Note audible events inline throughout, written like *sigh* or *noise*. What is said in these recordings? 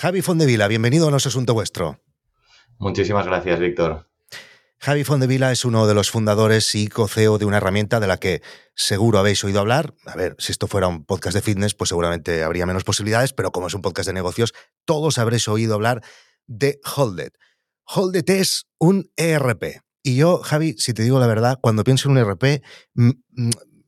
Javi Fondevila, bienvenido a nuestro asunto vuestro. Muchísimas gracias, Víctor. Javi Fondevila es uno de los fundadores y co-CEO de una herramienta de la que seguro habéis oído hablar. A ver, si esto fuera un podcast de fitness, pues seguramente habría menos posibilidades, pero como es un podcast de negocios, todos habréis oído hablar de Holded. Holded es un ERP. Y yo, Javi, si te digo la verdad, cuando pienso en un ERP,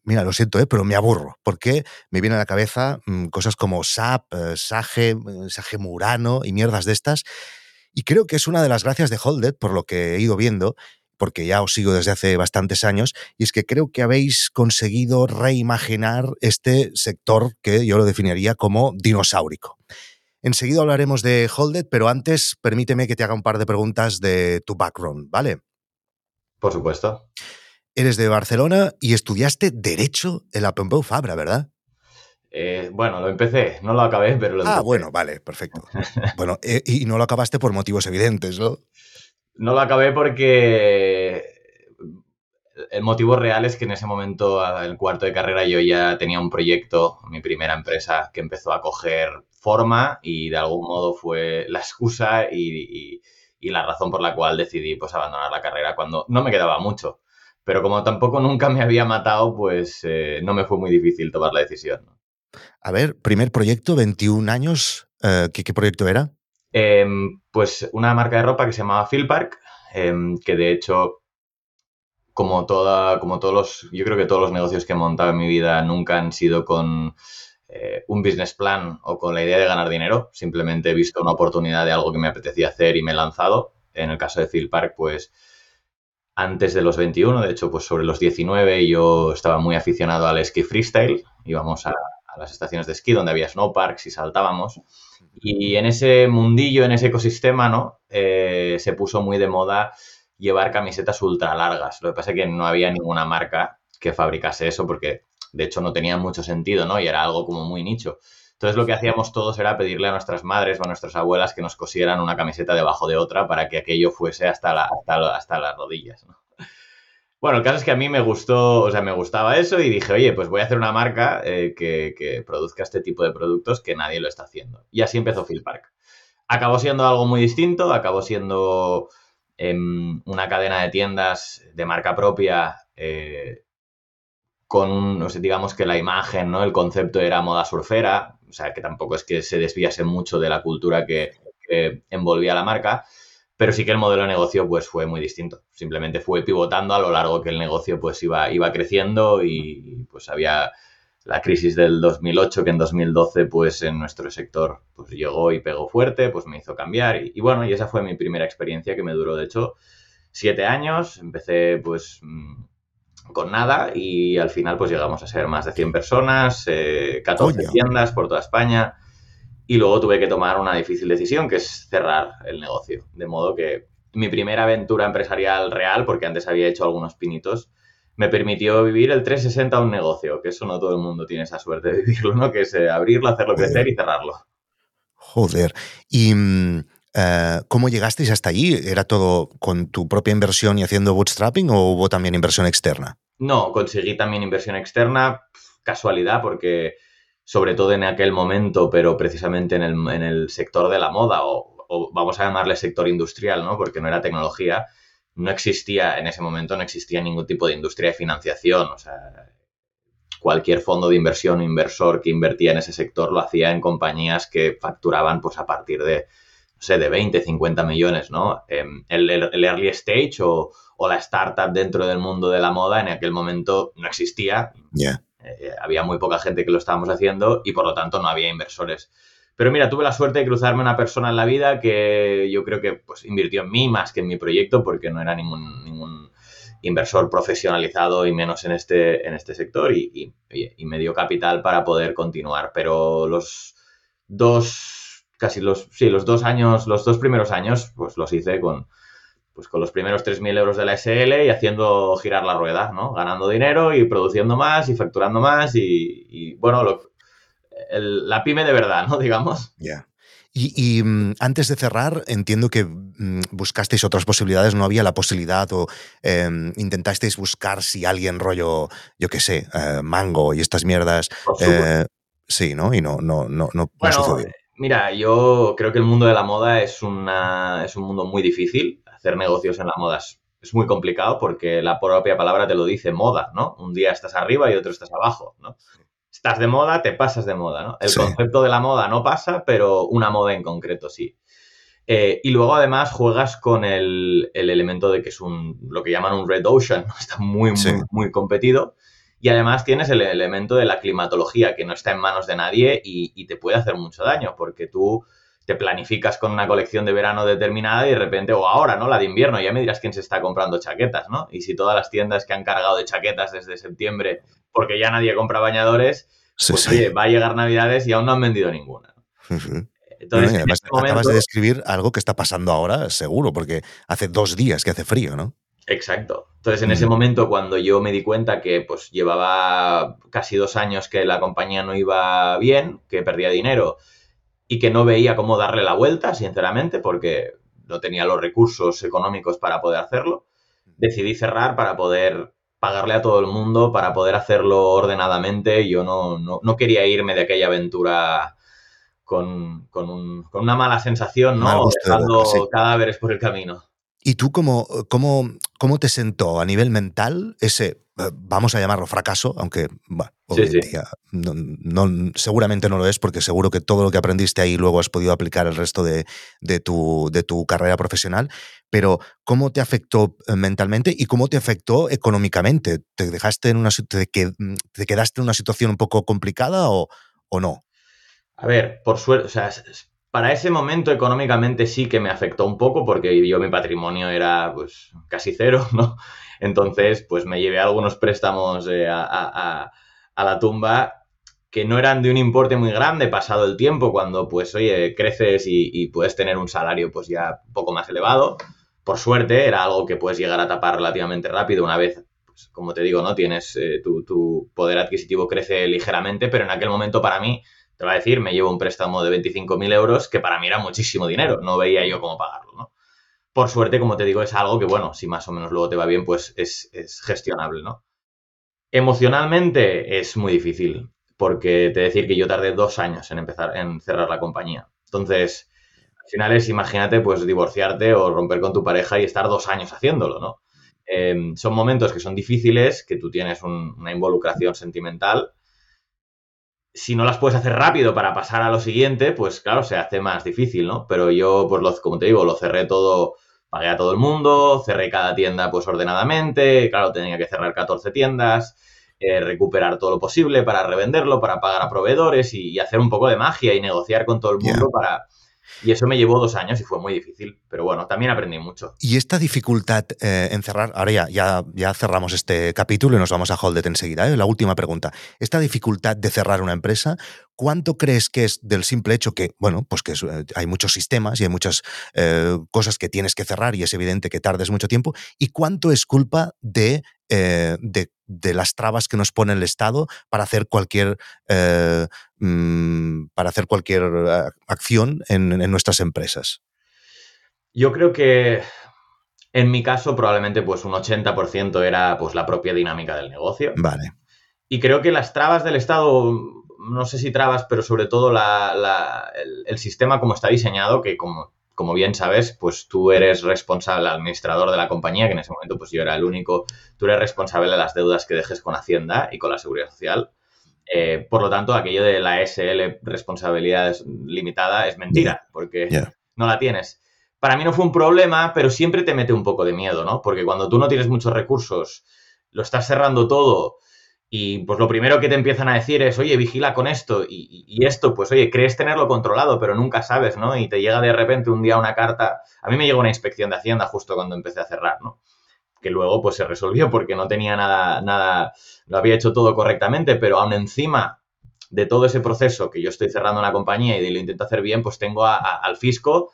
mira, lo siento, ¿eh? pero me aburro, porque me vienen a la cabeza mm, cosas como SAP, eh, SAGE, mm, SAGE Murano y mierdas de estas. Y creo que es una de las gracias de Holded, por lo que he ido viendo, porque ya os sigo desde hace bastantes años, y es que creo que habéis conseguido reimaginar este sector que yo lo definiría como dinosaurico. Enseguida hablaremos de Holded, pero antes permíteme que te haga un par de preguntas de tu background, ¿vale? Por supuesto. Eres de Barcelona y estudiaste Derecho en la Pompeu Fabra, ¿verdad? Eh, bueno, lo empecé, no lo acabé, pero lo Ah, bueno, vale, perfecto. *laughs* bueno, eh, y no lo acabaste por motivos evidentes, ¿no? No lo acabé porque el motivo real es que en ese momento, en el cuarto de carrera, yo ya tenía un proyecto, mi primera empresa, que empezó a coger forma y de algún modo fue la excusa y, la razón por la cual decidí pues, abandonar la carrera cuando no me quedaba mucho. Pero como tampoco nunca me había matado, pues eh, no me fue muy difícil tomar la decisión. A ver, primer proyecto, 21 años, eh, ¿qué, proyecto era? Em, pues una marca de ropa que se llamaba Phil Park, em, que de hecho, como, toda, como todos los, yo creo que todos los negocios que he montado en mi vida nunca han sido con eh, un business plan o con la idea de ganar dinero, simplemente he visto una oportunidad de algo que me apetecía hacer y me he lanzado. En el caso de Phil Park, pues antes de los 21, de hecho, pues sobre los 19 yo estaba muy aficionado al esquí freestyle, íbamos a, las estaciones de esquí donde había snowparks y saltábamos. Y en ese mundillo, en ese ecosistema, ¿no? Eh, se puso muy de moda llevar camisetas ultra largas. Lo que pasa es que no había ninguna marca que fabricase eso porque, de hecho, no tenía mucho sentido, ¿no? Y era algo como muy nicho. Entonces lo que hacíamos todos era pedirle a nuestras madres o a nuestras abuelas que nos cosieran una camiseta debajo de otra para que aquello fuese hasta, hasta, las rodillas. Bueno, el caso es que a mí me gustó, o sea, me gustaba eso y dije, oye, pues voy a hacer una marca eh, que, produzca este tipo de productos que nadie lo está haciendo. Y así empezó Phil Park. Acabó siendo algo muy distinto, acabó siendo em, una cadena de tiendas de marca propia eh, con, no sé, digamos que la imagen, ¿no? El concepto era moda surfera, o sea, que tampoco es que se desviase mucho de la cultura que, envolvía la marca, pero sí que el modelo de negocio pues fue muy distinto. Simplemente fue pivotando a lo largo que el negocio pues iba, iba creciendo y pues había la crisis del 2008 que en 2012 pues en nuestro sector pues llegó y pegó fuerte, pues me hizo cambiar y, y bueno, y esa fue mi primera experiencia que me duró de hecho siete años. Empecé pues mm, con nada y al final pues llegamos a ser más de 100 personas, 14 eh, tiendas por toda España y luego tuve que tomar una difícil decisión que es cerrar el negocio. De modo que mi primera aventura empresarial real, porque antes había hecho algunos pinitos, me permitió vivir el 360 a un negocio, que eso no todo el mundo tiene esa suerte de vivirlo, ¿no? Que es eh, abrirlo, hacerlo crecer y cerrarlo. Joder. Y mm, eh, ¿Cómo llegasteis hasta allí? ¿Era todo con tu propia inversión y haciendo bootstrapping o hubo también inversión externa? No, conseguí también inversión externa, casualidad, porque sobre todo en aquel momento, pero precisamente en el, sector de la moda, o, vamos a llamarle sector industrial, ¿no? Porque no era tecnología, no existía, en ese momento no existía ningún tipo de industria de financiación, o sea, cualquier fondo de inversión o inversor que invertía en ese sector lo hacía en compañías que facturaban pues a partir de sé, de 20, 50 millones, ¿no? Em, el, early stage o, la startup dentro del mundo de la moda en aquel momento no existía. Eh, había muy poca gente que lo estábamos haciendo y por lo tanto no había inversores. Pero mira, tuve la suerte de cruzarme una persona en la vida que yo creo que pues, invirtió en mí más que en mi proyecto porque no era ningún, ningún inversor profesionalizado y menos en este, en este sector y, y me dio capital para poder continuar. Pero los dos casi los, sí, los dos años, los dos primeros años, pues los hice con, pues con los primeros 3.000 euros de la SL y haciendo girar la rueda, ¿no? Ganando dinero y produciendo más y facturando más y, bueno, la pyme de verdad, ¿no? *laughs* Digamos. Ya. Y, mm, antes de cerrar, entiendo que mm, buscasteis otras posibilidades, no había la posibilidad o em, intentasteis buscar si alguien rollo, yo qué sé, eh, mango y estas mierdas. Eh, sí, ¿no? Y no, no, no, no, bueno, Mira, yo creo que el mundo de la moda es, una, es un mundo muy difícil. Hacer negocios en la moda es, muy complicado porque la propia palabra te lo dice moda, ¿no? Un día estás arriba y otro estás abajo, ¿no? Estás de moda, te pasas de moda, ¿no? El concepto de la moda no pasa, pero una moda en concreto sí. Eh, y luego además juegas con el, elemento de que es un, lo que llaman un red ocean, ¿no? está muy, muy, muy competido. Y además tienes el elemento de la climatología, que no está en manos de nadie y, te puede hacer mucho daño, porque tú te planificas con una colección de verano determinada y de repente, o ahora, ¿no? La de invierno, ya me dirás quién se está comprando chaquetas, ¿no? Y si todas las tiendas que han cargado de chaquetas desde septiembre, porque ya nadie compra bañadores, pues oye, va a llegar Navidades y aún no han vendido ninguna. Entonces, este acabas de describir algo que está pasando ahora, seguro, porque hace dos días que hace frío, ¿no? Exacto. Entonces, en ese mm. momento, cuando yo me di cuenta que pues llevaba casi dos años que la compañía no iba bien, que perdía dinero y que no veía cómo darle la vuelta, sinceramente, porque no tenía los recursos económicos para poder hacerlo, decidí cerrar para poder pagarle a todo el mundo, para poder hacerlo ordenadamente. Yo no, no, quería irme de aquella aventura con, una mala sensación, ¿no? Dejando cadáveres por el camino. ¿Y tú cómo, cómo, cómo te sentó a nivel mental ese, eh, vamos a llamarlo fracaso, aunque no, seguramente no lo es, porque seguro que todo lo que aprendiste ahí luego has podido aplicar el resto de, tu, de tu carrera profesional, pero ¿cómo te afectó eh, mentalmente y cómo te afectó económicamente? ¿Te, dejaste en una, te, te quedaste en una situación un poco complicada o, o no? A ver, por suerte, o sea, para ese momento económicamente sí que me afectó un poco porque yo mi patrimonio era pues casi cero, *laughs* ¿no? Entonces, pues me llevé algunos préstamos eh, a, la tumba que no eran de un importe muy grande pasado el tiempo, cuando pues, oye, creces y, puedes tener un salario pues ya un poco más elevado. Por suerte, era algo que puedes llegar a tapar relativamente rápido una vez, pues, como te digo, ¿no? Tienes, eh, tu, tu poder adquisitivo crece ligeramente, pero en aquel momento para mí te va a decir, me llevo un préstamo de 25.000 euros, que para mí era muchísimo dinero, no veía yo cómo pagarlo, ¿no? Por suerte, como te digo, es algo que, bueno, si más o menos luego te va bien, pues es, gestionable, ¿no? Emocionalmente es muy difícil, porque te decir que yo tardé dos años en empezar, en cerrar la compañía. Entonces, al final es, imagínate, pues divorciarte o romper con tu pareja y estar dos años haciéndolo, ¿no? Em, son momentos que son difíciles, que tú tienes una involucración sentimental si no las puedes hacer rápido para pasar a lo siguiente, pues claro, se hace más difícil, ¿no? Pero yo, pues lo, como te digo, lo cerré todo, pagué a todo el mundo, cerré cada tienda pues ordenadamente, claro, tenía que cerrar 14 tiendas, eh, recuperar todo lo posible para revenderlo, para pagar a proveedores y, hacer un poco de magia y negociar con todo el mundo para y eso me llevó dos años y fue muy difícil, pero bueno, también aprendí mucho. Y esta dificultad eh, en cerrar, ahora ya, ya, cerramos este capítulo y nos vamos a Holdet enseguida. ¿eh? La última pregunta. Esta dificultad de cerrar una empresa, ¿cuánto crees que es del simple hecho que, bueno, pues que eh, hay muchos sistemas y hay muchas cosas que tienes que cerrar y es evidente que tardes mucho tiempo? ¿Y cuánto es culpa de, de, las trabas que nos pone el Estado para hacer cualquier Mm, para hacer cualquier eh, acción en, nuestras empresas? Yo creo que en mi caso probablemente pues un 80% era pues la propia dinámica del negocio. Vale. Y creo que las trabas del Estado, no sé si trabas, pero sobre todo el, sistema como está diseñado, que como, como bien sabes, pues tú eres responsable, administrador de la compañía, que en ese momento pues yo era el único, tú eres responsable de las deudas que dejes con Hacienda y con la Seguridad Social. Eh, por lo tanto, aquello de la SL responsabilidad limitada es mentira, porque no la tienes. Para mí no fue un problema, pero siempre te mete un poco de miedo, ¿no? Porque cuando tú no tienes muchos recursos, lo estás cerrando todo y pues lo primero que te empiezan a decir es, oye, vigila con esto y, esto, pues oye, crees tenerlo controlado, pero nunca sabes, ¿no? Y te llega de repente un día una carta, a mí me llegó una inspección de Hacienda justo cuando empecé a cerrar, ¿no? que luego pues se resolvió porque no tenía nada, nada, lo había hecho todo correctamente, pero aún encima de todo ese proceso que yo estoy cerrando una compañía y lo intento hacer bien, pues tengo al fisco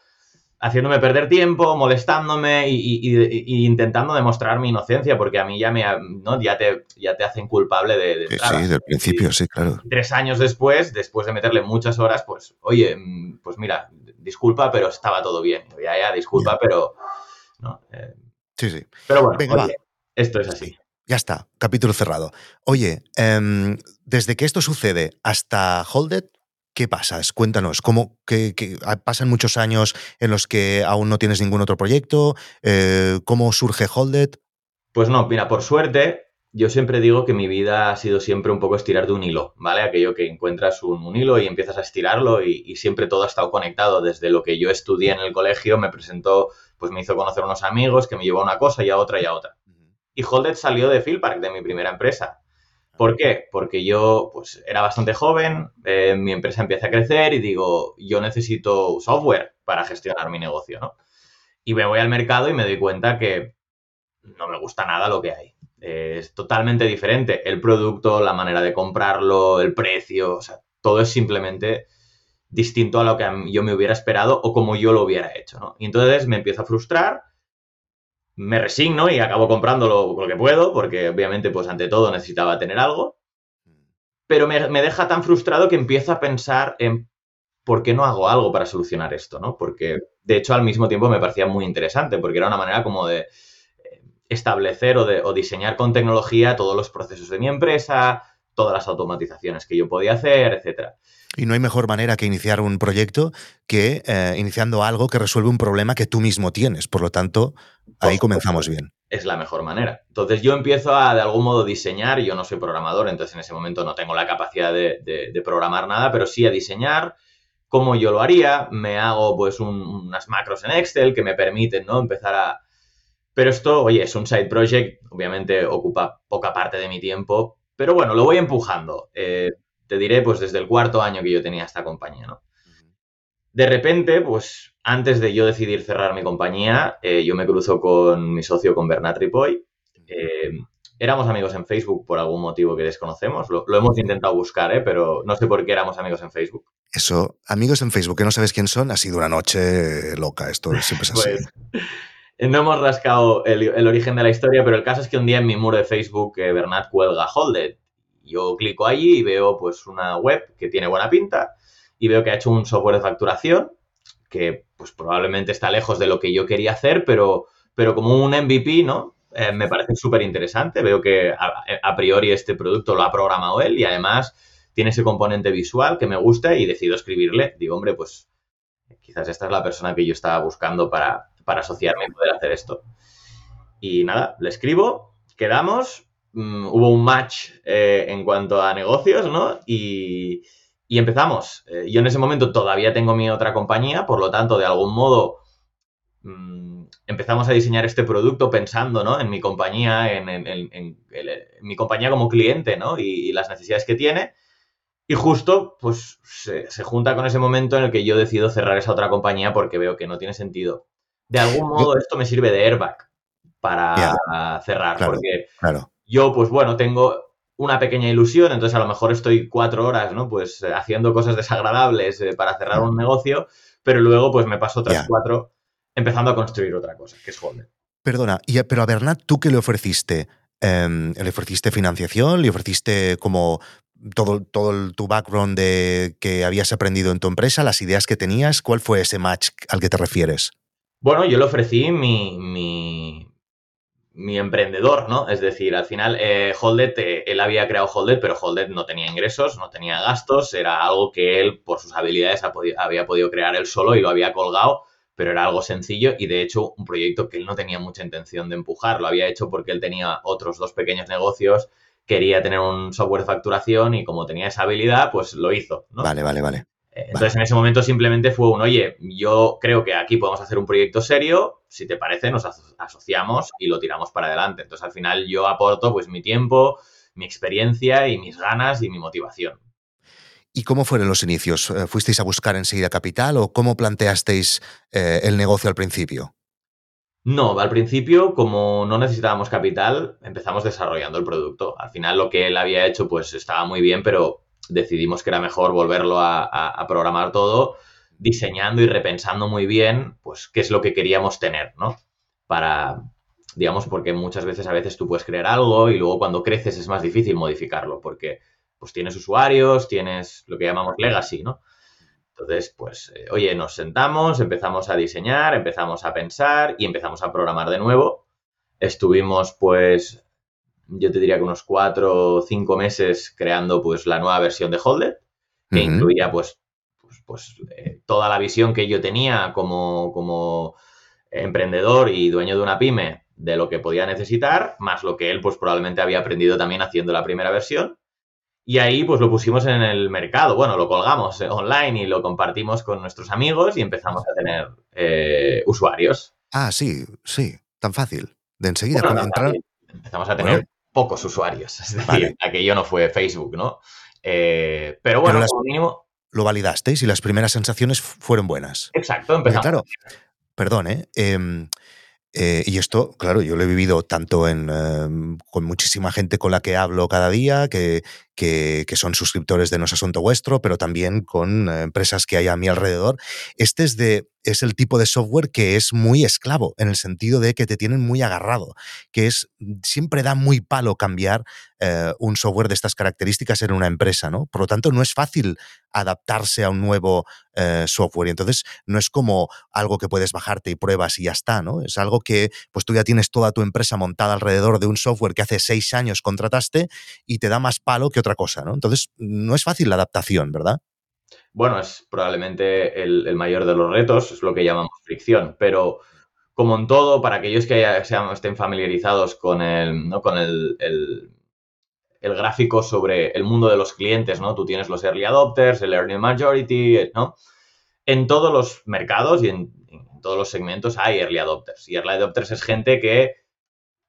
haciéndome perder tiempo, molestándome y, intentando demostrar mi inocencia, porque a mí ya me ¿no? ya te, ya te hacen culpable de... sí, sí, del principio, sí, claro. Tres años después, después de meterle muchas horas, pues, oye, mm, pues mira, disculpa, pero estaba todo bien. Ya, ya, disculpa, pero... ¿no? Eh, Sí, sí. Pero bueno, esto es así. Ya está, capítulo cerrado. Oye, em, desde que esto sucede hasta Holded, ¿Qué pasa? Cuéntanos, ¿cómo que, pasan muchos años en los que aún no tienes ningún otro proyecto? Eh, ¿Cómo surge Holded? Pues no, mira, por suerte, yo siempre digo que mi vida ha sido siempre un poco estirar de un hilo, ¿vale? Aquello que encuentras un, hilo y empiezas a estirarlo y, siempre todo ha estado conectado. Desde lo que yo estudié en el colegio, me presentó, pues me hizo conocer unos amigos que me llevó a una cosa y a otra y a otra. Y Holded salió de Philpark, de mi primera empresa. ¿Por qué? Porque yo pues era bastante joven, eh, mi empresa empieza a crecer y digo, yo necesito software para gestionar mi negocio, ¿no? Y me voy al mercado y me doy cuenta que no me gusta nada lo que hay es totalmente diferente. El producto, la manera de comprarlo, el precio, o sea, todo es simplemente distinto a lo que yo me hubiera esperado o como yo lo hubiera hecho, ¿no? Y entonces me empiezo a frustrar, me resigno y acabo comprando lo, que puedo, porque obviamente, pues ante todo necesitaba tener algo, pero me, me, deja tan frustrado que empiezo a pensar en por qué no hago algo para solucionar esto, ¿no? Porque, de hecho, al mismo tiempo me parecía muy interesante, porque era una manera como de establecer o, diseñar con tecnología todos los procesos de mi empresa, todas las automatizaciones que yo podía hacer, etcétera. Y no hay mejor manera que iniciar un proyecto que eh, iniciando algo que resuelve un problema que tú mismo tienes. Por lo tanto, ahí comenzamos bien. Es la mejor manera. Entonces yo empiezo a de algún modo diseñar, yo no soy programador, entonces en ese momento no tengo la capacidad de, programar nada, pero sí a diseñar cómo yo lo haría, me hago pues unas macros en Excel que me permiten ¿no? empezar a, pero esto, oye, es un side project, obviamente ocupa poca parte de mi tiempo, pero bueno, lo voy empujando. Eh, te diré, pues desde el cuarto año que yo tenía esta compañía, ¿no? De repente, pues antes de yo decidir cerrar mi compañía, eh, yo me cruzo con mi socio, con Bernat Ripoy. Eh, éramos amigos en Facebook por algún motivo que desconocemos. Lo, hemos intentado buscar, ¿eh? pero no sé por qué éramos amigos en Facebook. Eso, amigos en Facebook que no sabes quién son, ha sido una noche loca. Esto siempre es así. Pues, no hemos rascado el, origen de la historia, pero el caso es que un día en mi muro de Facebook eh, Bernat cuelga Holded. Yo clico allí y veo pues una web que tiene buena pinta y veo que ha hecho un software de facturación que pues probablemente está lejos de lo que yo quería hacer, pero, pero como un MVP, ¿no? Eh, me parece súper interesante. Veo que a, priori este producto lo ha programado él y además tiene ese componente visual que me gusta y decido escribirle. Digo, hombre, pues quizás esta es la persona que yo estaba buscando para, para asociarme y poder hacer esto. Y nada, le escribo, quedamos, mm, hubo un match eh, en cuanto a negocios, ¿no? Y, empezamos. Eh, yo en ese momento todavía tengo mi otra compañía, por lo tanto, de algún modo mm, empezamos a diseñar este producto pensando, ¿no? En mi compañía, en, mi compañía como cliente, ¿no? Y, las necesidades que tiene. Y justo, pues, se, junta con ese momento en el que yo decido cerrar esa otra compañía porque veo que no tiene sentido de algún modo esto me sirve de airbag para cerrar, porque yo, pues bueno, tengo una pequeña ilusión, entonces a lo mejor estoy cuatro horas, ¿no? Pues eh, haciendo cosas desagradables eh, para cerrar un negocio, pero luego pues me paso otras cuatro empezando a construir otra cosa, que es Holder. Perdona, y, pero a Bernat, ¿tú qué le ofreciste? Em, ¿Le ofreciste financiación? ¿Le ofreciste como todo, todo tu background de que habías aprendido en tu empresa, las ideas que tenías? ¿Cuál fue ese match al que te refieres? Bueno, yo le ofrecí mi, mi, emprendedor, ¿no? Es decir, al final, eh, Holdet, eh, él había creado Holdet, pero Holdet no tenía ingresos, no tenía gastos, era algo que él, por sus habilidades, había podido crear él solo y lo había colgado, pero era algo sencillo y, de hecho, un proyecto que él no tenía mucha intención de empujar. Lo había hecho porque él tenía otros dos pequeños negocios, quería tener un software de facturación y como tenía esa habilidad, pues lo hizo, ¿no? Vale, vale, vale. Entonces, en ese momento simplemente fue un, oye, yo creo que aquí podemos hacer un proyecto serio, si te parece, nos asociamos y lo tiramos para adelante. Entonces, al final yo aporto pues mi tiempo, mi experiencia y mis ganas y mi motivación. ¿Y cómo fueron los inicios? Eh, ¿Fuisteis a buscar enseguida capital o cómo planteasteis eh, el negocio al principio? No, al principio, como no necesitábamos capital, empezamos desarrollando el producto. Al final lo que él había hecho pues estaba muy bien, pero decidimos que era mejor volverlo a, programar todo, diseñando y repensando muy bien, pues, qué es lo que queríamos tener, ¿no? Para, digamos, porque muchas veces a veces tú puedes crear algo y luego cuando creces es más difícil modificarlo, porque pues tienes usuarios, tienes lo que llamamos legacy, ¿no? Entonces, pues, eh, oye, nos sentamos, empezamos a diseñar, empezamos a pensar y empezamos a programar de nuevo. Estuvimos, pues, yo te diría que unos cuatro o cinco meses creando pues la nueva versión de Holder, que incluía pues pues, pues eh, toda la visión que yo tenía como, como emprendedor y dueño de una pyme de lo que podía necesitar, más lo que él pues probablemente había aprendido también haciendo la primera versión. Y ahí pues lo pusimos en el mercado, bueno, lo colgamos eh, online y lo compartimos con nuestros amigos y empezamos a tener eh, usuarios. Ah, sí, sí, tan fácil. De enseguida entrar... Empezamos a tener pocos usuarios, *laughs* es decir, aquello no fue Facebook, ¿no? Eh, pero bueno, como mínimo... Lo validasteis y las primeras sensaciones fueron buenas. Exacto, empezamos. claro, perdón, ¿eh? Em, eh, y esto, claro, yo lo he vivido tanto en, em, con muchísima gente con la que hablo cada día, que, que, son suscriptores de No es Asunto Vuestro, pero también con eh, empresas que hay a mi alrededor. Este es, de, es el tipo de software que es muy esclavo, en el sentido de que te tienen muy agarrado, que es siempre da muy palo cambiar eh, un software de estas características en una empresa, ¿no? Por lo tanto, no es fácil adaptarse a un nuevo eh, software. Y entonces no es como algo que puedes bajarte y pruebas y ya está, ¿no? Es algo que pues tú ya tienes toda tu empresa montada alrededor de un software que hace seis años contrataste y te da más palo que otra cosa, ¿no? Entonces no es fácil la adaptación, ¿verdad? Bueno, es probablemente el, mayor de los retos, es lo que llamamos fricción, pero como en todo, para aquellos que ya estén familiarizados con el, ¿no? con el el gráfico sobre el mundo de los clientes, ¿no? Tú tienes los early adopters, el early majority, ¿no? En todos los mercados y en, todos los segmentos hay early adopters. Y early adopters es gente que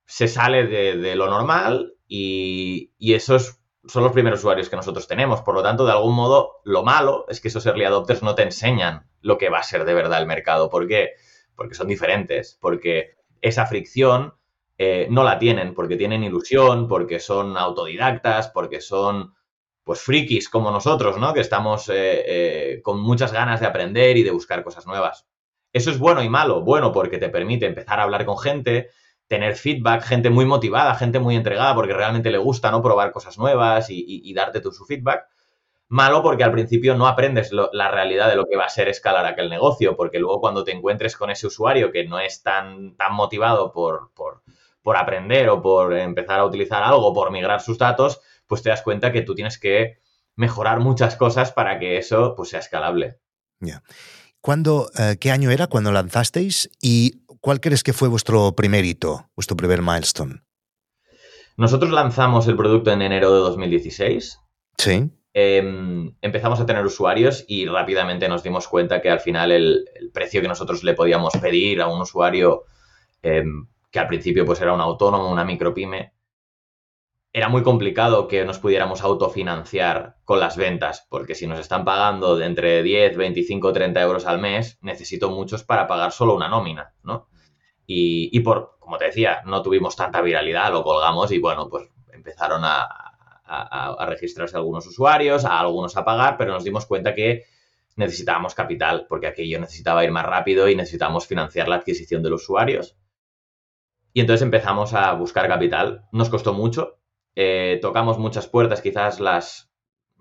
se sale de, lo normal y, esos son los primeros usuarios que nosotros tenemos. Por lo tanto, de algún modo, lo malo es que esos early adopters no te enseñan lo que va a ser de verdad el mercado. ¿Por qué? Porque son diferentes, porque esa fricción eh, no la tienen porque tienen ilusión, porque son autodidactas, porque son pues frikis como nosotros, ¿no? Que estamos eh, eh, con muchas ganas de aprender y de buscar cosas nuevas. Eso es bueno y malo. Bueno porque te permite empezar a hablar con gente, tener feedback, gente muy motivada, gente muy entregada porque realmente le gusta, ¿no? Probar cosas nuevas y, darte tu, su feedback. Malo porque al principio no aprendes la realidad de lo que va a ser escalar aquel negocio, porque luego cuando te encuentres con ese usuario que no es tan, tan motivado por, por por aprender o por empezar a utilizar algo, por migrar sus datos, pues te das cuenta que tú tienes que mejorar muchas cosas para que eso pues, sea escalable. Eh, ¿Qué año era cuando lanzasteis y cuál crees que fue vuestro primer hito, vuestro primer milestone? Nosotros lanzamos el producto en enero de 2016. Sí. Em, empezamos a tener usuarios y rápidamente nos dimos cuenta que al final el, precio que nosotros le podíamos pedir a un usuario em, que al principio pues era un autónomo, una micropyme, era muy complicado que nos pudiéramos autofinanciar con las ventas, porque si nos están pagando de entre 10, 25, 30 euros al mes, necesito muchos para pagar solo una nómina, ¿no? Y, por, como te decía, no tuvimos tanta viralidad, lo colgamos y bueno, pues empezaron a, a registrarse algunos usuarios, a algunos a pagar, pero nos dimos cuenta que necesitábamos capital, porque aquello necesitaba ir más rápido y necesitábamos financiar la adquisición de los usuarios. Y entonces empezamos a buscar capital. Nos costó mucho. Eh, tocamos muchas puertas, quizás las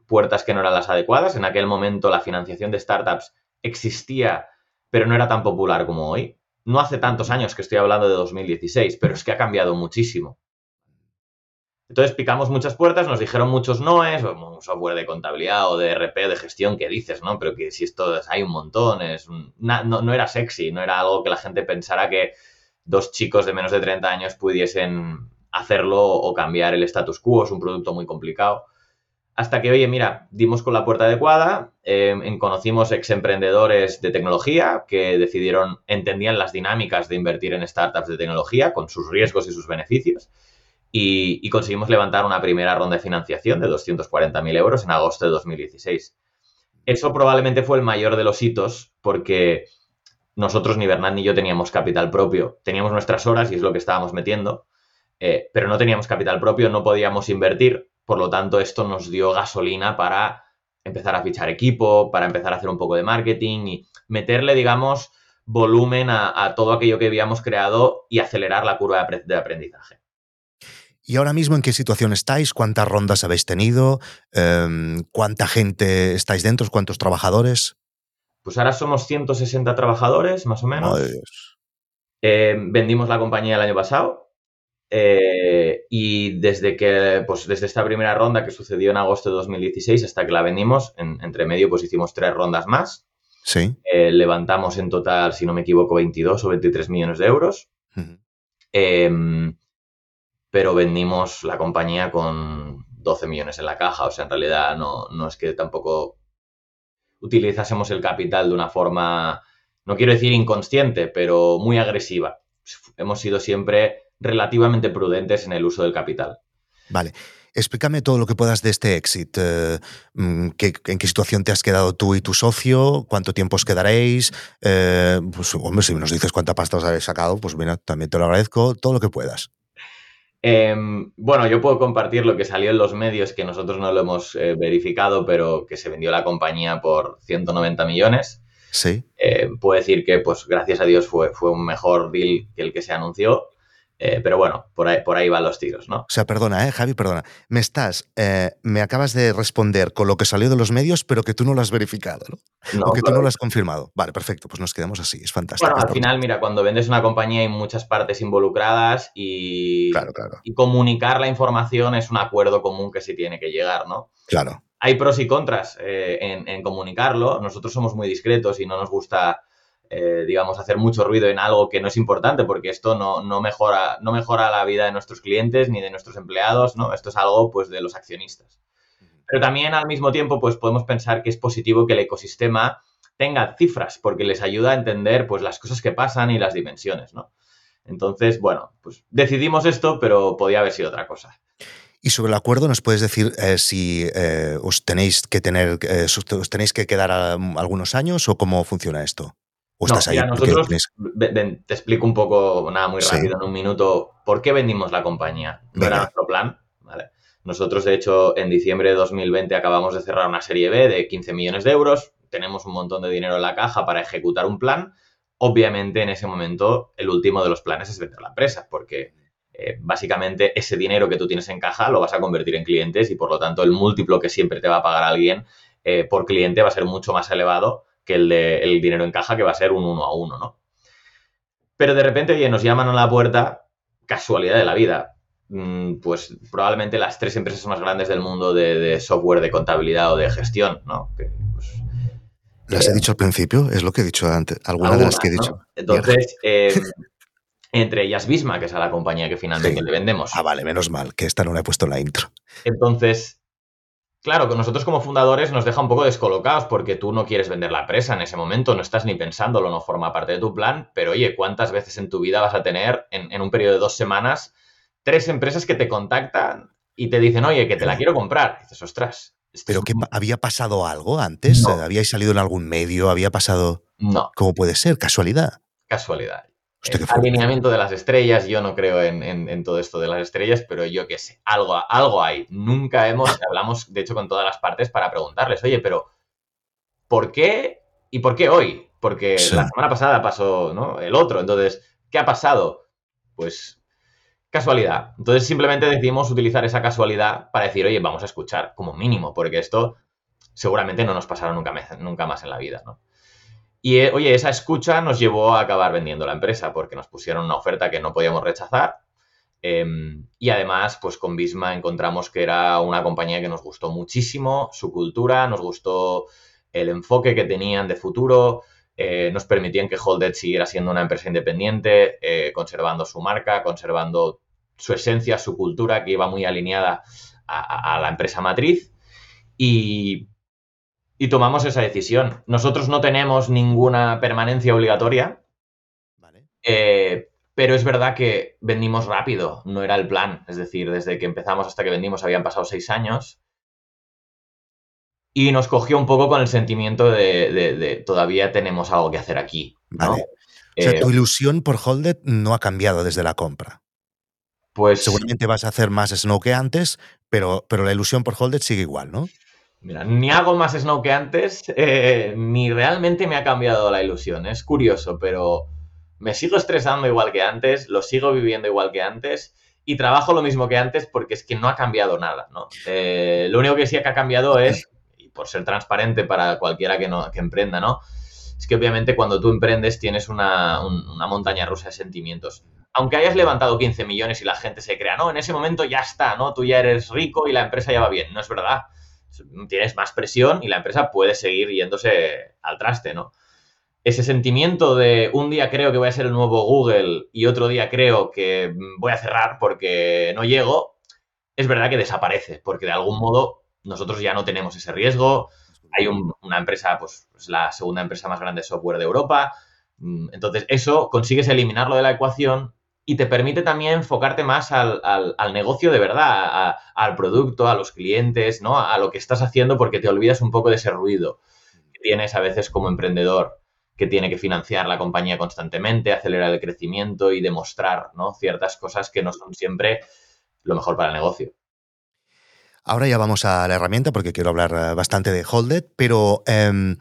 puertas que no eran las adecuadas. En aquel momento la financiación de startups existía, pero no era tan popular como hoy. No hace tantos años que estoy hablando de 2016, pero es que ha cambiado muchísimo. Entonces picamos muchas puertas, nos dijeron muchos noes, un software de contabilidad o de RP, de gestión, que dices, ¿no? Pero que si esto hay un montón, es no, no, era sexy, no era algo que la gente pensara que dos chicos de menos de 30 años pudiesen hacerlo o cambiar el status quo. Es un producto muy complicado. Hasta que, oye, mira, dimos con la puerta adecuada, eh, conocimos ex emprendedores de tecnología que decidieron, entendían las dinámicas de invertir en startups de tecnología con sus riesgos y sus beneficios. Y, y conseguimos levantar una primera ronda de financiación de 240.000 euros en agosto de 2016. Eso probablemente fue el mayor de los hitos porque nosotros ni Bernat ni yo teníamos capital propio. Teníamos nuestras horas y es lo que estábamos metiendo, eh, pero no teníamos capital propio, no podíamos invertir, por lo tanto esto nos dio gasolina para empezar a fichar equipo, para empezar a hacer un poco de marketing y meterle, digamos, volumen a, todo aquello que habíamos creado y acelerar la curva de aprendizaje. ¿Y ahora mismo en qué situación estáis? ¿Cuántas rondas habéis tenido? Em, ¿Cuánta gente estáis dentro? ¿Cuántos trabajadores? Pues ahora somos 160 trabajadores, más o menos. Eh, vendimos la compañía el año pasado Eh, y desde que, pues desde esta primera ronda que sucedió en agosto de 2016 hasta que la vendimos, entre medio pues hicimos tres rondas más. Sí. Eh, levantamos en total, si no me equivoco, 22 o 23 millones de euros. Em, pero vendimos la compañía con 12 millones en la caja. O sea, en realidad no, no es que tampoco utilizásemos el capital de una forma, no quiero decir inconsciente, pero muy agresiva. Hemos sido siempre relativamente prudentes en el uso del capital. Vale. Explícame todo lo que puedas de este éxito. Eh, mm, ¿En qué situación te has quedado tú y tu socio? ¿Cuánto tiempo os quedaréis? Eh, pues, hombre, si nos dices cuánta pasta os habéis sacado, pues mira, también te lo agradezco, todo lo que puedas. Em, bueno, yo puedo compartir lo que salió en los medios, que nosotros no lo hemos eh, verificado, pero que se vendió la compañía por 190 millones. Sí. puedo decir que, pues, gracias a Dios fue, fue un mejor deal que el que se anunció. Eh, pero bueno, por ahí, por ahí van los tiros, ¿no? O sea, perdona, ¿eh, Javi? Perdona. Me estás, eh, me acabas de responder con lo que salió de los medios, pero que tú no lo has verificado, ¿no? o que tú no lo has confirmado. Vale, perfecto, pues nos quedamos así, es fantástico. Bueno, al final, mira, cuando vendes una compañía hay muchas partes involucradas y, y comunicar la información es un acuerdo común que se tiene que llegar, ¿no? Claro. Hay pros y contras eh, en, en comunicarlo. Nosotros somos muy discretos y no nos gusta eh, digamos, hacer mucho ruido en algo que no es importante, porque esto no, no, mejora, no mejora la vida de nuestros clientes ni de nuestros empleados, ¿no? Esto es algo, pues, de los accionistas. Pero también, al mismo tiempo, pues, podemos pensar que es positivo que el ecosistema tenga cifras, porque les ayuda a entender, pues, las cosas que pasan y las dimensiones, ¿no? Entonces, bueno, pues decidimos esto, pero podía haber sido otra cosa. Y sobre el acuerdo, ¿nos puedes decir eh, si eh, os tenéis que tener, os tenéis que quedar algunos años o cómo funciona esto? Nosotros, te explico un poco, nada, muy rápido, en un minuto, por qué vendimos la compañía. No era nuestro plan, ¿vale? Nosotros, de hecho, en diciembre de 2020 acabamos de cerrar una serie B de 15 millones de euros. Tenemos un montón de dinero en la caja para ejecutar un plan. Obviamente, en ese momento, el último de los planes es vender la empresa, porque eh, básicamente ese dinero que tú tienes en caja lo vas a convertir en clientes y, por lo tanto, el múltiplo que siempre te va a pagar alguien eh, por cliente va a ser mucho más elevado que el, de, el dinero en caja, que va a ser un uno a uno, ¿no? Pero de repente, oye, nos llaman a la puerta, casualidad de la vida. Mm, pues probablemente las tres empresas más grandes del mundo de, software de contabilidad o de gestión, ¿no? Pues, ¿Las he eh, dicho al principio? Es lo que he dicho antes. Alguna de las que he dicho. Entonces, eh, *laughs* entre ellas Visma, que es a la compañía que finalmente le vendemos. Ah, vale, menos mal, que esta no la he puesto en la intro. Entonces, Claro, que nosotros como fundadores nos deja un poco descolocados porque tú no quieres vender la empresa en ese momento, no estás ni pensándolo, no forma parte de tu plan, pero oye, ¿cuántas veces en tu vida vas a tener en, un periodo de dos semanas tres empresas que te contactan y te dicen, oye, que te la quiero comprar? dices, ostras. ¿Pero que había pasado algo antes? ¿Habíais salido en algún medio? ¿Había pasado...? No. ¿Cómo puede ser? ¿Casualidad? Casualidad el alineamiento de las estrellas, yo no creo en, todo esto de las estrellas, pero yo qué sé, algo, algo hay. Nunca hemos, hablamos de hecho con todas las partes para preguntarles, oye, pero ¿por qué y por qué hoy? Porque la semana pasada pasó ¿no? el otro, entonces, ¿qué ha pasado? Pues casualidad. Entonces simplemente decidimos utilizar esa casualidad para decir, oye, vamos a escuchar como mínimo, porque esto seguramente no nos pasará nunca, nunca más en la vida, ¿no? Y eh, oye, esa escucha nos llevó a acabar vendiendo la empresa porque nos pusieron una oferta que no podíamos rechazar. Em, y además, pues con Bisma encontramos que era una compañía que nos gustó muchísimo, su cultura, nos gustó el enfoque que tenían de futuro, eh, nos permitían que Holded siguiera siendo una empresa independiente, eh, conservando su marca, conservando su esencia, su cultura, que iba muy alineada a, a la empresa matriz. Y y tomamos esa decisión. Nosotros no tenemos ninguna permanencia obligatoria, eh, pero es verdad que vendimos rápido, no era el plan. Es decir, desde que empezamos hasta que vendimos habían pasado seis años. Y nos cogió un poco con el sentimiento de, todavía tenemos algo que hacer aquí. O sea, tu eh, ilusión por Holded no ha cambiado desde la compra. Pues. Seguramente vas a hacer más Snow que antes, pero, pero la ilusión por Holded sigue igual, ¿no? Mira, ni hago más Snow que antes, eh, ni realmente me ha cambiado la ilusión. Es curioso, pero me sigo estresando igual que antes, lo sigo viviendo igual que antes y trabajo lo mismo que antes porque es que no ha cambiado nada, ¿no? Eh, lo único que sí que ha cambiado es, y por ser transparente para cualquiera que, no, que emprenda, ¿no? Es que obviamente cuando tú emprendes tienes una, una montaña rusa de sentimientos aunque hayas levantado 15 millones y la gente se crea, no, en ese momento ya está, ¿no? Tú ya eres rico y la empresa ya va bien. No es verdad. Tienes más presión y la empresa puede seguir yéndose al traste, ¿no? Ese sentimiento de un día creo que voy a ser el nuevo Google y otro día creo que voy a cerrar porque no llego, es verdad que desaparece, porque de algún modo nosotros ya no tenemos ese riesgo. Hay una empresa, pues es la segunda empresa más grande de software de Europa. Mm, entonces, eso consigues eliminarlo de la ecuación y te permite también enfocarte más al, negocio de verdad, al producto, a los clientes, ¿no? A lo que estás haciendo porque te olvidas un poco de ese ruido que tienes a veces como emprendedor que tiene que financiar la compañía constantemente, acelerar el crecimiento y demostrar ¿no? ciertas cosas que no son siempre lo mejor para el negocio. Ahora ya vamos a la herramienta porque quiero hablar eh, bastante de Holded, pero em,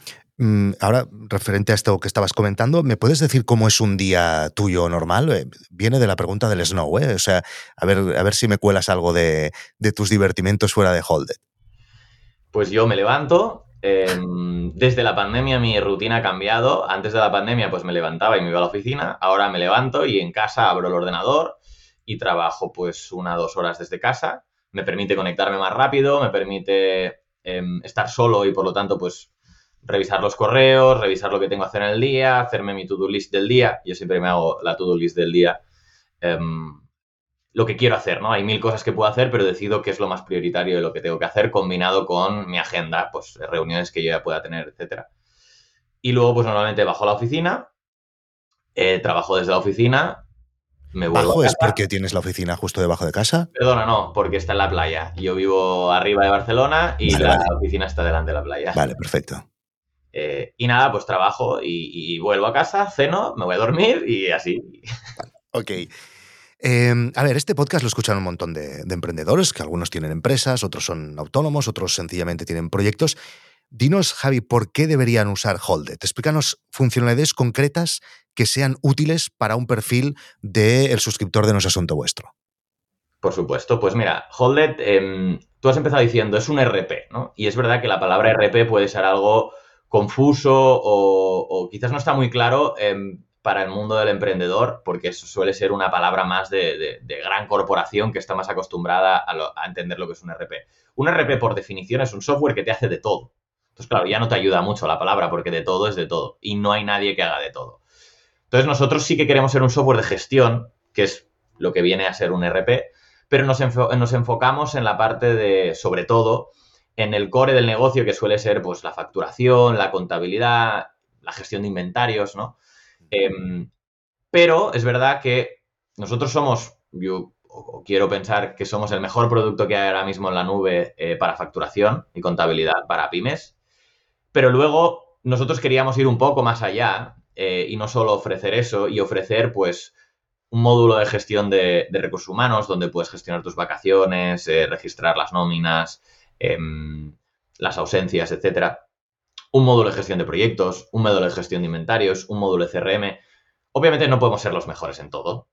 ahora, referente a esto que estabas comentando, ¿me puedes decir cómo es un día tuyo normal? Eh, viene de la pregunta del Snow, ¿eh? O sea, a ver, a ver si me cuelas algo de, tus divertimentos fuera de Holded. Pues yo me levanto. Em, desde la pandemia mi rutina ha cambiado. Antes de la pandemia, pues me levantaba y me iba a la oficina. Ahora me levanto y en casa abro el ordenador y trabajo pues una o dos horas desde casa. Me permite conectarme más rápido, me permite em, estar solo y por lo tanto, pues revisar los correos, revisar lo que tengo que hacer en el día, hacerme mi to-do list del día. Yo siempre me hago la to-do list del día. Em, lo que quiero hacer, ¿no? Hay mil cosas que puedo hacer, pero decido qué es lo más prioritario de lo que tengo que hacer combinado con mi agenda, pues reuniones que yo ya pueda tener, etcétera. Y luego, pues normalmente bajo a la oficina, eh, trabajo desde la oficina, me vuelvo ¿Bajo es porque tienes la oficina justo debajo de casa? Perdona, no, porque está en la playa. Yo vivo arriba de Barcelona y la oficina está delante de la playa. Vale, perfecto. Eh, y nada, pues trabajo y, vuelvo a casa, ceno, me voy a dormir y así. Ok. Em, a ver, este podcast lo escuchan un montón de, emprendedores, que algunos tienen empresas, otros son autónomos, otros sencillamente tienen proyectos. Dinos, Javi, ¿por qué deberían usar Holded? Explícanos funcionalidades concretas que sean útiles para un perfil del suscriptor de No Asunto Vuestro. Por supuesto, pues mira, Holded, em, tú has empezado diciendo, es un RP, ¿no? Y es verdad que la palabra RP puede ser algo confuso o, quizás no está muy claro em, para el mundo del emprendedor, porque eso suele ser una palabra más de, gran corporación que está más acostumbrada a, entender lo que es un RP. Un RP, por definición, es un software que te hace de todo. Entonces, claro, ya no te ayuda mucho la palabra, porque de todo es de todo, y no hay nadie que haga de todo. Entonces, nosotros sí que queremos ser un software de gestión, que es lo que viene a ser un RP, pero nos, nos enfocamos en la parte de, sobre todo, en el core del negocio, que suele ser pues la facturación, la contabilidad, la gestión de inventarios, ¿no? Em, pero es verdad que nosotros somos, yo quiero pensar que somos el mejor producto que hay ahora mismo en la nube eh, para facturación y contabilidad para pymes, pero luego nosotros queríamos ir un poco más allá eh, y no solo ofrecer eso y ofrecer pues un módulo de gestión de, recursos humanos donde puedes gestionar tus vacaciones, eh, registrar las nóminas, Em, las ausencias, etcétera. Un módulo de gestión de proyectos, un módulo de gestión de inventarios, un módulo de CRM. Obviamente no podemos ser los mejores en todo,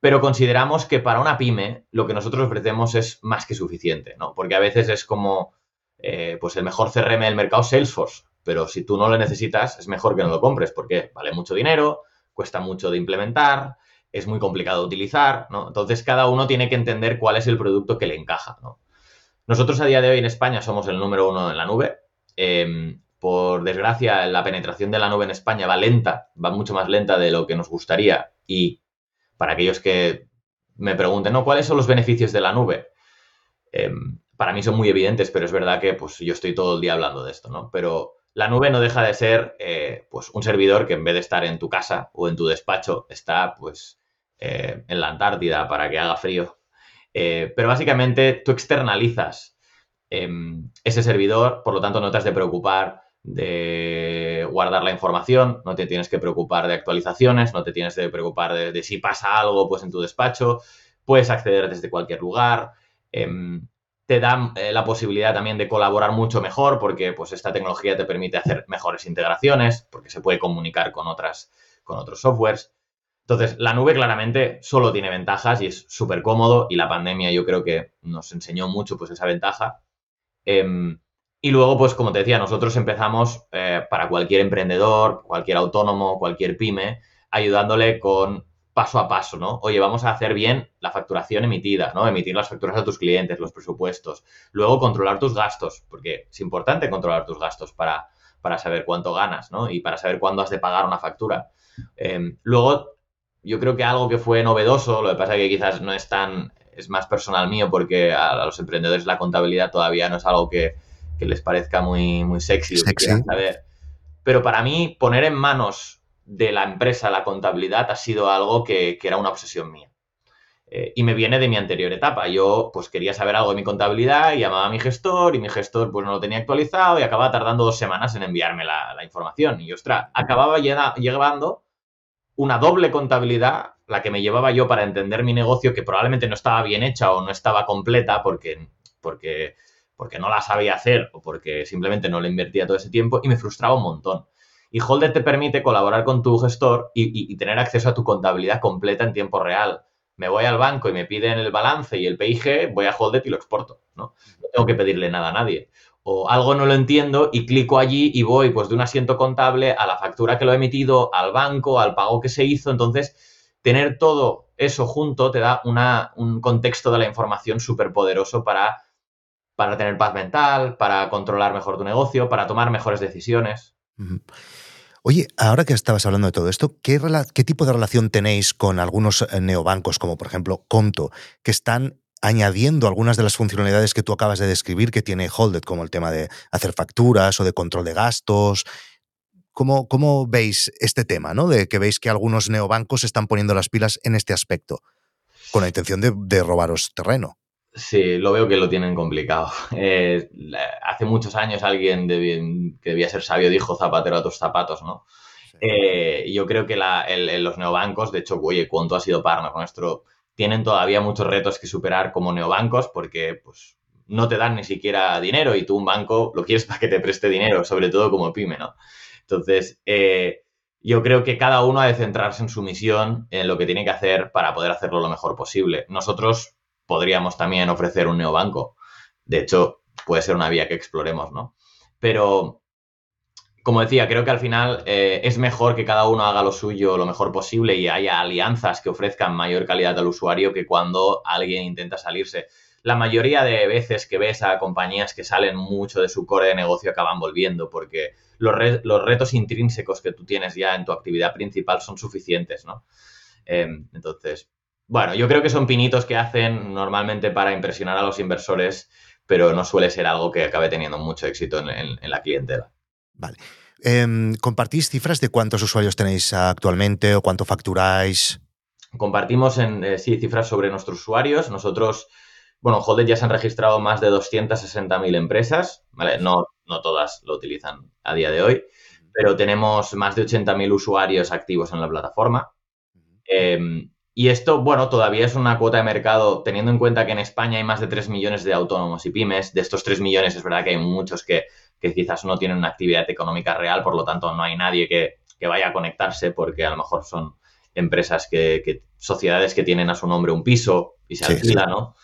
pero consideramos que para una pyme lo que nosotros ofrecemos es más que suficiente, ¿no? Porque a veces es como, eh, pues el mejor CRM del mercado Salesforce, pero si tú no lo necesitas es mejor que no lo compres porque vale mucho dinero, cuesta mucho de implementar, es muy complicado de utilizar, ¿no? Entonces cada uno tiene que entender cuál es el producto que le encaja, ¿no? Nosotros a día de hoy en España somos el número uno en la nube. Em, por desgracia, la penetración de la nube en España va lenta, va mucho más lenta de lo que nos gustaría. Y para aquellos que me pregunten, ¿no? ¿Cuáles son los beneficios de la nube? Em, para mí son muy evidentes, pero es verdad que pues, yo estoy todo el día hablando de esto, ¿no? Pero la nube no deja de ser eh, pues, un servidor que en vez de estar en tu casa o en tu despacho, está pues, eh, en la Antártida para que haga frío eh, pero básicamente tú externalizas em, ese servidor, por lo tanto no te has de preocupar de guardar la información, no te tienes que preocupar de actualizaciones, no te tienes que preocupar de, si pasa algo pues en tu despacho, puedes acceder desde cualquier lugar, em, te da eh, la posibilidad también de colaborar mucho mejor porque pues esta tecnología te permite hacer mejores integraciones, porque se puede comunicar con, otras, con otros softwares. Entonces, la nube claramente solo tiene ventajas y es súper cómodo y la pandemia yo creo que nos enseñó mucho pues esa ventaja. Em, y luego, pues como te decía, nosotros empezamos eh, para cualquier emprendedor, cualquier autónomo, cualquier pyme, ayudándole con paso a paso, ¿no? Oye, vamos a hacer bien la facturación emitida, ¿no? Emitir las facturas a tus clientes, los presupuestos. Luego, controlar tus gastos, porque es importante controlar tus gastos para, para saber cuánto ganas, ¿no? Y para saber cuándo has de pagar una factura. Em, luego, yo creo que algo que fue novedoso, lo que pasa es que quizás no es tan, es más personal mío porque a, los emprendedores la contabilidad todavía no es algo que, les parezca muy, muy sexy, sexy. saber. Pero para mí, poner en manos de la empresa la contabilidad ha sido algo que, era una obsesión mía. Eh, y me viene de mi anterior etapa. Yo pues quería saber algo de mi contabilidad y llamaba a mi gestor y mi gestor pues no lo tenía actualizado y acababa tardando dos semanas en enviarme la, información. Y ostras, acababa llevando una doble contabilidad, la que me llevaba yo para entender mi negocio, que probablemente no estaba bien hecha o no estaba completa porque, porque, porque no la sabía hacer o porque simplemente no le invertía todo ese tiempo y me frustraba un montón. Y Holder te permite colaborar con tu gestor y, tener acceso a tu contabilidad completa en tiempo real. Me voy al banco y me piden el balance y el PIG, voy a Holder y lo exporto. no tengo que pedirle nada a nadie. O algo no lo entiendo y clico allí y voy pues de un asiento contable a la factura que lo he emitido, al banco, al pago que se hizo. Entonces, tener todo eso junto te da una, un contexto de la información súper poderoso para, para tener paz mental, para controlar mejor tu negocio, para tomar mejores decisiones. Oye, ahora que estabas hablando de todo esto, ¿qué, ¿qué, tipo de relación tenéis con algunos eh, neobancos, como por ejemplo Conto, que están añadiendo algunas de las funcionalidades que tú acabas de describir que tiene Holded, como el tema de hacer facturas o de control de gastos? ¿Cómo, cómo veis este tema, ¿no? De que veis que algunos neobancos están poniendo las pilas en este aspecto, con la intención de robaros terreno. Sí, lo veo que lo tienen complicado. *laughs* Eh, hace muchos años alguien que debía ser sabio dijo zapatero a tus zapatos, ¿no? Eh, yo creo que los neobancos, de hecho, oye, cuánto ha sido partner nuestro, tienen todavía muchos retos que superar como neobancos porque pues, no te dan ni siquiera dinero y tú un banco lo quieres para que te preste dinero, sobre todo como pyme, ¿no? Entonces, eh, yo creo que cada uno ha de centrarse en su misión, en lo que tiene que hacer para poder hacerlo lo mejor posible. Nosotros podríamos también ofrecer un neobanco. De hecho, puede ser una vía que exploremos, ¿no? Pero, como decía, creo que al final eh, es mejor que cada uno haga lo suyo lo mejor posible y haya alianzas que ofrezcan mayor calidad al usuario que cuando alguien intenta salirse. La mayoría de veces que ves a compañías que salen mucho de su core de negocio acaban volviendo porque los, retos intrínsecos que tú tienes ya en tu actividad principal son suficientes, ¿no? Em, entonces, bueno, yo creo que son pinitos que hacen normalmente para impresionar a los inversores, pero no suele ser algo que acabe teniendo mucho éxito en, la clientela. Vale. Em, ¿Compartís cifras de cuántos usuarios tenéis actualmente o cuánto facturáis? Compartimos en, eh, sí, cifras sobre nuestros usuarios. Nosotros, bueno, Holded ya se han registrado más de 260.000 empresas, ¿vale? No, no todas lo utilizan a día de hoy, pero tenemos más de 80.000 usuarios activos en la plataforma. Y esto, bueno, todavía es una cuota de mercado, teniendo en cuenta que en España hay más de 3 millones de autónomos y pymes. De estos 3 millones es verdad que hay muchos que, quizás no tienen una actividad económica real, por lo tanto no hay nadie que, vaya a conectarse porque a lo mejor son empresas que, sociedades que tienen a su nombre un piso y se alquila, ¿no?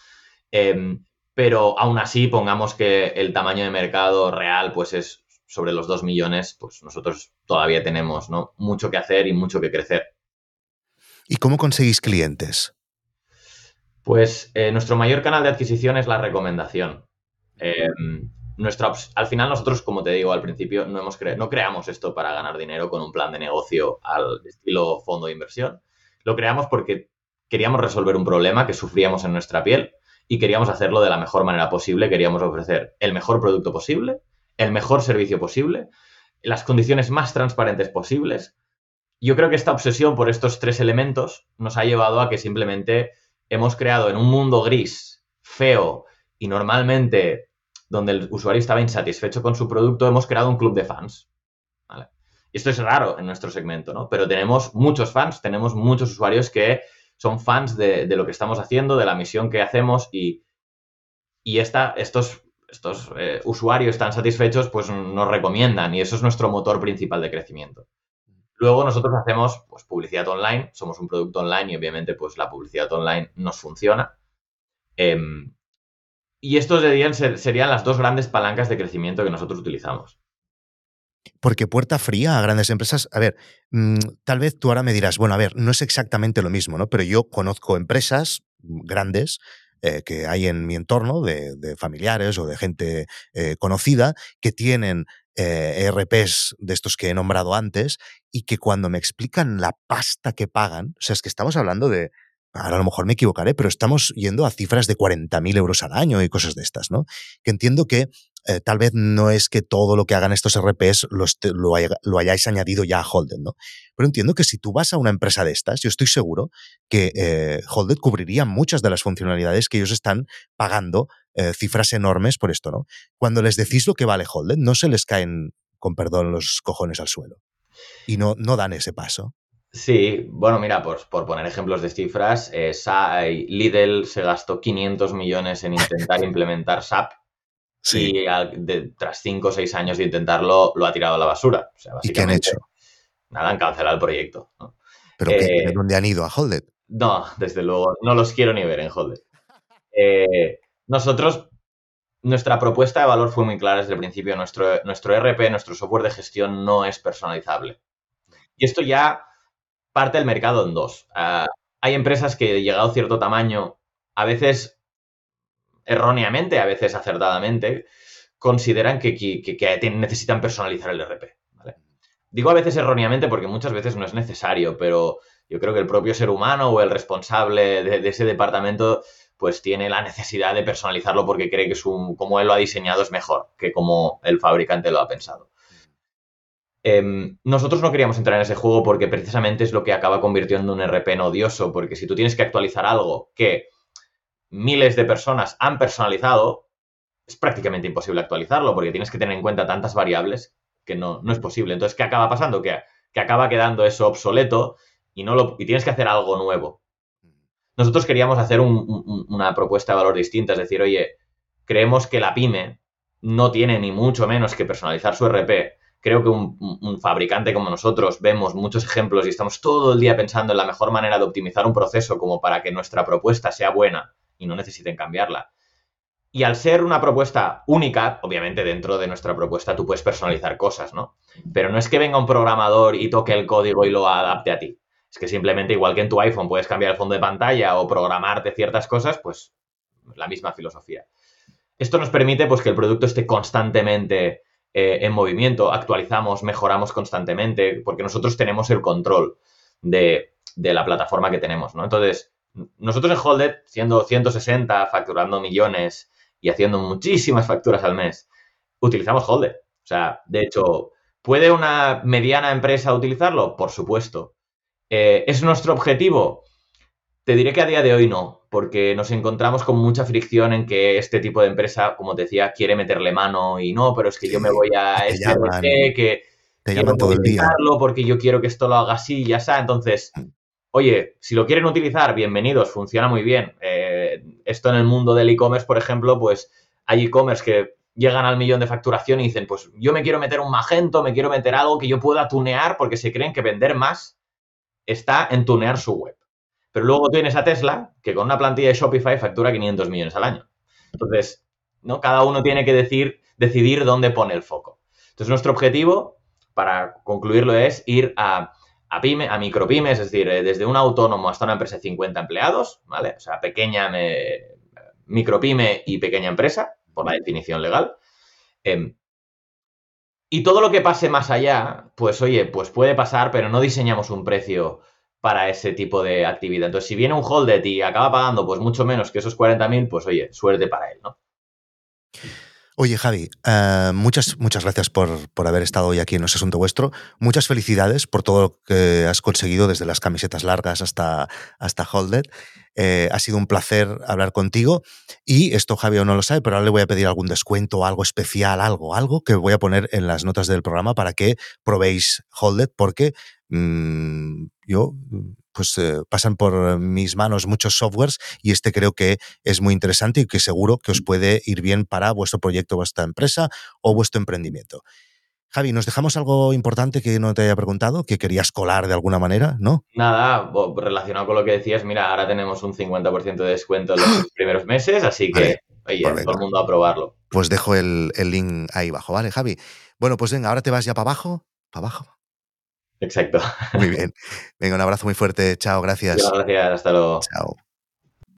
Em, pero aún así, pongamos que el tamaño de mercado real pues es sobre los 2 millones, pues nosotros todavía tenemos ¿no? mucho que hacer y mucho que crecer. ¿Y cómo conseguís clientes? Pues eh, nuestro mayor canal de adquisición es la recomendación. Em, al final nosotros, como te digo al principio, no, hemos no creamos esto para ganar dinero con un plan de negocio al estilo fondo de inversión. Lo creamos porque queríamos resolver un problema que sufríamos en nuestra piel y queríamos hacerlo de la mejor manera posible. Queríamos ofrecer el mejor producto posible, el mejor servicio posible, las condiciones más transparentes posibles yo creo que esta obsesión por estos tres elementos nos ha llevado a que simplemente hemos creado en un mundo gris, feo y normalmente donde el usuario estaba insatisfecho con su producto, hemos creado un club de fans. Y esto es raro en nuestro segmento, ¿no? Pero tenemos muchos fans, tenemos muchos usuarios que son fans de, lo que estamos haciendo, de la misión que hacemos y, estos eh, usuarios tan satisfechos pues nos recomiendan y eso es nuestro motor principal de crecimiento. Luego nosotros hacemos pues, publicidad online, somos un producto online y obviamente pues, la publicidad online nos funciona. Em, y estos serían, serían las dos grandes palancas de crecimiento que nosotros utilizamos. Porque puerta fría a grandes empresas, a ver, mm, tal vez tú ahora me dirás, bueno, a ver, no es exactamente lo mismo, ¿no? Pero yo conozco empresas grandes eh, que hay en mi entorno, de, familiares o de gente eh, conocida, que tienen eh, ERPs de estos que he nombrado antes y que cuando me explican la pasta que pagan, o sea, es que estamos hablando de, ahora a lo mejor me equivocaré, pero estamos yendo a cifras de 40.000 euros al año y cosas de estas, ¿no? Que entiendo que eh, tal vez no es que todo lo que hagan estos RPs lo, hayáis añadido ya a Holden, ¿no? Pero entiendo que si tú vas a una empresa de estas, yo estoy seguro que eh, Holden cubriría muchas de las funcionalidades que ellos están pagando eh, cifras enormes por esto, ¿no? Cuando les decís lo que vale Holden, no se les caen, con perdón, los cojones al suelo. Y no, no dan ese paso. Sí, bueno, mira, por, por poner ejemplos de cifras, eh, Lidl se gastó 500 millones en intentar *laughs* implementar SAP y tras 5 o 6 años de intentarlo lo ha tirado a la basura. ¿Y qué han hecho? Nada, han cancelado el proyecto. ¿Pero eh, dónde han ido? ¿A Holded? No, desde luego, no los quiero ni ver en Holded. Eh, nosotros, nuestra propuesta de valor fue muy clara desde el principio. Nuestro, nuestro RP, nuestro software de gestión no es personalizable. Y esto ya parte el mercado en dos. Ah, hay empresas que, llegado a cierto tamaño, a veces erróneamente, a veces acertadamente, consideran que, necesitan personalizar el RP. Digo a veces erróneamente porque muchas veces no es necesario, pero yo creo que el propio ser humano o el responsable de, ese departamento pues tiene la necesidad de personalizarlo porque cree que como él lo ha diseñado es mejor que como el fabricante lo ha pensado. Em, nosotros no queríamos entrar en ese juego porque precisamente es lo que acaba convirtiendo un RP en odioso, porque si tú tienes que actualizar algo que miles de personas han personalizado, es prácticamente imposible actualizarlo porque tienes que tener en cuenta tantas variables que no, no es posible. Entonces, ¿qué acaba pasando? Que, que acaba quedando eso obsoleto y, no lo, y tienes que hacer algo nuevo. Nosotros queríamos hacer una propuesta de valor distinta, es decir, oye, creemos que la pyme no tiene ni mucho menos que personalizar su RP creo que un, fabricante como nosotros vemos muchos ejemplos y estamos todo el día pensando en la mejor manera de optimizar un proceso como para que nuestra propuesta sea buena y no necesiten cambiarla. Y al ser una propuesta única, obviamente dentro de nuestra propuesta tú puedes personalizar cosas, ¿no? Pero no es que venga un programador y toque el código y lo adapte a ti. Es que simplemente igual que en tu iPhone puedes cambiar el fondo de pantalla o programarte ciertas cosas, pues la misma filosofía. Esto nos permite pues que el producto esté constantemente eh, en movimiento, actualizamos, mejoramos constantemente, porque nosotros tenemos el control de, la plataforma que tenemos, ¿no? Entonces, nosotros en Holded, siendo 160, facturando millones y haciendo muchísimas facturas al mes, utilizamos Holded. O sea, de hecho, ¿puede una mediana empresa utilizarlo? Por supuesto. Eh, ¿Es nuestro objetivo? Te diré que a día de hoy no, porque nos encontramos con mucha fricción en que este tipo de empresa, como te decía, quiere meterle mano y no, pero es que yo me voy a este llaman, que te llaman todo el día. porque yo quiero que esto lo haga así y ya está. Entonces, oye, si lo quieren utilizar, bienvenidos, funciona muy bien. Eh, esto en el mundo del e-commerce, por ejemplo, pues hay e-commerce que llegan al millón de facturación y dicen, pues yo me quiero meter un magento, me quiero meter algo que yo pueda tunear porque se creen que vender más está en tunear su web. Pero luego tienes a Tesla, que con una plantilla de Shopify factura 500 millones al año. Entonces, ¿no? Cada uno tiene que decir, decidir dónde pone el foco. Entonces, nuestro objetivo, para concluirlo, es ir a, a pyme, a micropymes, es decir, eh, desde un autónomo hasta una empresa de 50 empleados, ¿vale? O sea, pequeña, me, micropyme y pequeña empresa, por la definición legal. Em, y todo lo que pase más allá, pues oye, pues puede pasar, pero no diseñamos un precio para ese tipo de actividad. Entonces, si viene un holded y acaba pagando pues mucho menos que esos 40.000, pues oye, suerte para él, ¿no? Oye, Javi, eh, muchas, muchas gracias por, haber estado hoy aquí en nuestro asunto vuestro. Muchas felicidades por todo lo que has conseguido desde las camisetas largas hasta, hasta Holded. Eh, ha sido un placer hablar contigo. Y esto Javi no lo sabe, pero ahora le voy a pedir algún descuento, algo especial, algo, algo que voy a poner en las notas del programa para que probéis Holded, porque Mm, yo, pues eh, pasan por mis manos muchos softwares y este creo que es muy interesante y que seguro que os puede ir bien para vuestro proyecto, vuestra empresa o vuestro emprendimiento. Javi, ¿nos dejamos algo importante que no te haya preguntado, que querías colar de alguna manera, no? Nada, relacionado con lo que decías, mira, ahora tenemos un 50% de descuento en los primeros meses, así que, oye, todo el mundo a probarlo. pues dejo el, el link ahí abajo, ¿vale, Javi? Bueno, pues venga, ahora te vas ya para abajo, para abajo. Exacto. Muy bien. Venga, un abrazo muy fuerte. Chao, gracias. Gracias, hasta luego. Chao.